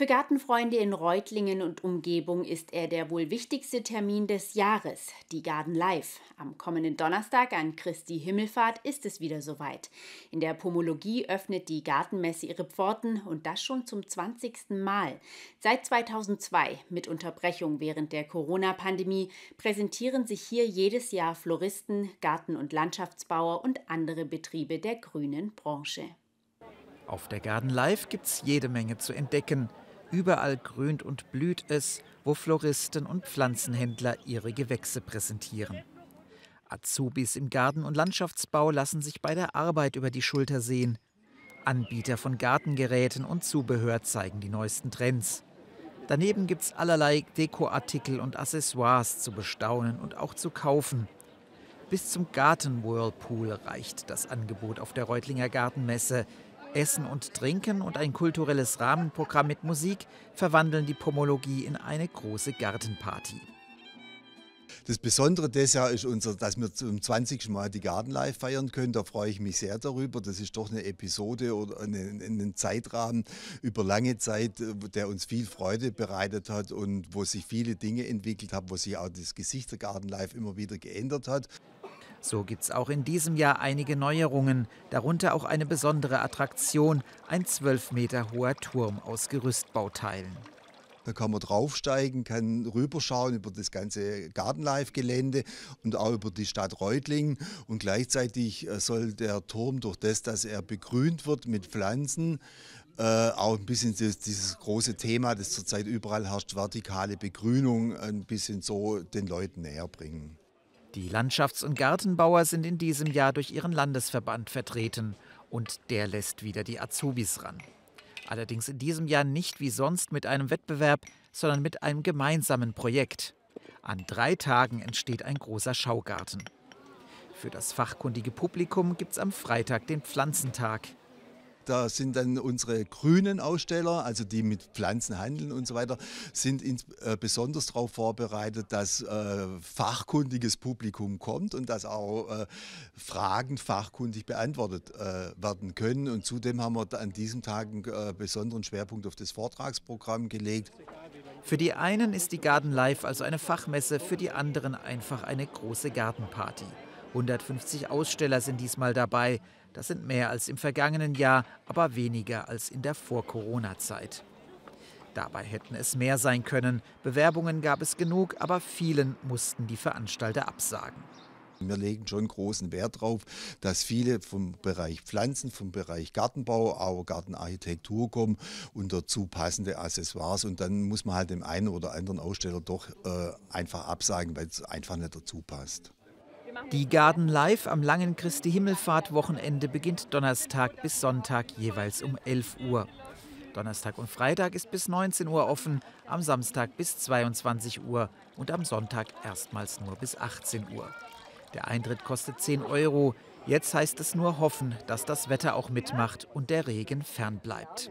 Für Gartenfreunde in Reutlingen und Umgebung ist er der wohl wichtigste Termin des Jahres, die Garden Live. Am kommenden Donnerstag an Christi Himmelfahrt ist es wieder soweit. In der Pomologie öffnet die Gartenmesse ihre Pforten und das schon zum 20. Mal. Seit 2002, mit Unterbrechung während der Corona-Pandemie, präsentieren sich hier jedes Jahr Floristen, Garten- und Landschaftsbauer und andere Betriebe der grünen Branche. Auf der Garden Live gibt's jede Menge zu entdecken. Überall grünt und blüht es, wo Floristen und Pflanzenhändler ihre Gewächse präsentieren. Azubis im Garten- und Landschaftsbau lassen sich bei der Arbeit über die Schulter sehen. Anbieter von Gartengeräten und Zubehör zeigen die neuesten Trends. Daneben gibt es allerlei Dekoartikel und Accessoires zu bestaunen und auch zu kaufen. Bis zum Garten-Whirlpool reicht das Angebot auf der Reutlinger Gartenmesse. Essen und Trinken und ein kulturelles Rahmenprogramm mit Musik verwandeln die Pomologie in eine große Gartenparty. Das Besondere des Jahr ist unser, dass wir zum 20. Mal die Garden Live feiern können. Da freue ich mich sehr darüber. Das ist doch eine Episode oder einen Zeitrahmen über lange Zeit, der uns viel Freude bereitet hat und wo sich viele Dinge entwickelt haben, wo sich auch das Gesicht der Garden Live immer wieder geändert hat. So gibt es auch in diesem Jahr einige Neuerungen, darunter auch eine besondere Attraktion, ein 12 Meter hoher Turm aus Gerüstbauteilen. Da kann man draufsteigen, kann rüberschauen über das ganze Gartenlife-Gelände und auch über die Stadt Reutlingen. Und gleichzeitig äh, soll der Turm durch das, dass er begrünt wird mit Pflanzen, äh, auch ein bisschen dieses, dieses, große Thema, das zurzeit überall herrscht, vertikale Begrünung, ein bisschen so den Leuten näher bringen. Die Landschafts- und Gartenbauer sind in diesem Jahr durch ihren Landesverband vertreten und der lässt wieder die Azubis ran. Allerdings in diesem Jahr nicht wie sonst mit einem Wettbewerb, sondern mit einem gemeinsamen Projekt. An drei Tagen entsteht ein großer Schaugarten. Für das fachkundige Publikum gibt es am Freitag den Pflanzentag. Da sind dann unsere grünen Aussteller, also die mit Pflanzen handeln und so weiter, sind ins, äh, besonders darauf vorbereitet, dass äh, fachkundiges Publikum kommt und dass auch äh, Fragen fachkundig beantwortet äh, werden können. Und zudem haben wir an diesem Tag einen äh, besonderen Schwerpunkt auf das Vortragsprogramm gelegt. Für die einen ist die Garden Live also eine Fachmesse, für die anderen einfach eine große Gartenparty. 150 Aussteller sind diesmal dabei. Das sind mehr als im vergangenen Jahr, aber weniger als in der Vor-Corona-Zeit. Dabei hätten es mehr sein können. Bewerbungen gab es genug, aber vielen mussten die Veranstalter absagen. Wir legen schon großen Wert darauf, dass viele vom Bereich Pflanzen, vom Bereich Gartenbau, auch Gartenarchitektur kommen und dazu passende Accessoires. Und dann muss man halt dem einen oder anderen Aussteller doch äh, einfach absagen, weil es einfach nicht dazu passt. Die Garden Live am langen Christi Himmelfahrt Wochenende beginnt Donnerstag bis Sonntag jeweils um 11 Uhr. Donnerstag und Freitag ist bis 19 Uhr offen, am Samstag bis 22 Uhr und am Sonntag erstmals nur bis 18 Uhr. Der Eintritt kostet 10 Euro. Jetzt heißt es nur hoffen, dass das Wetter auch mitmacht und der Regen fernbleibt.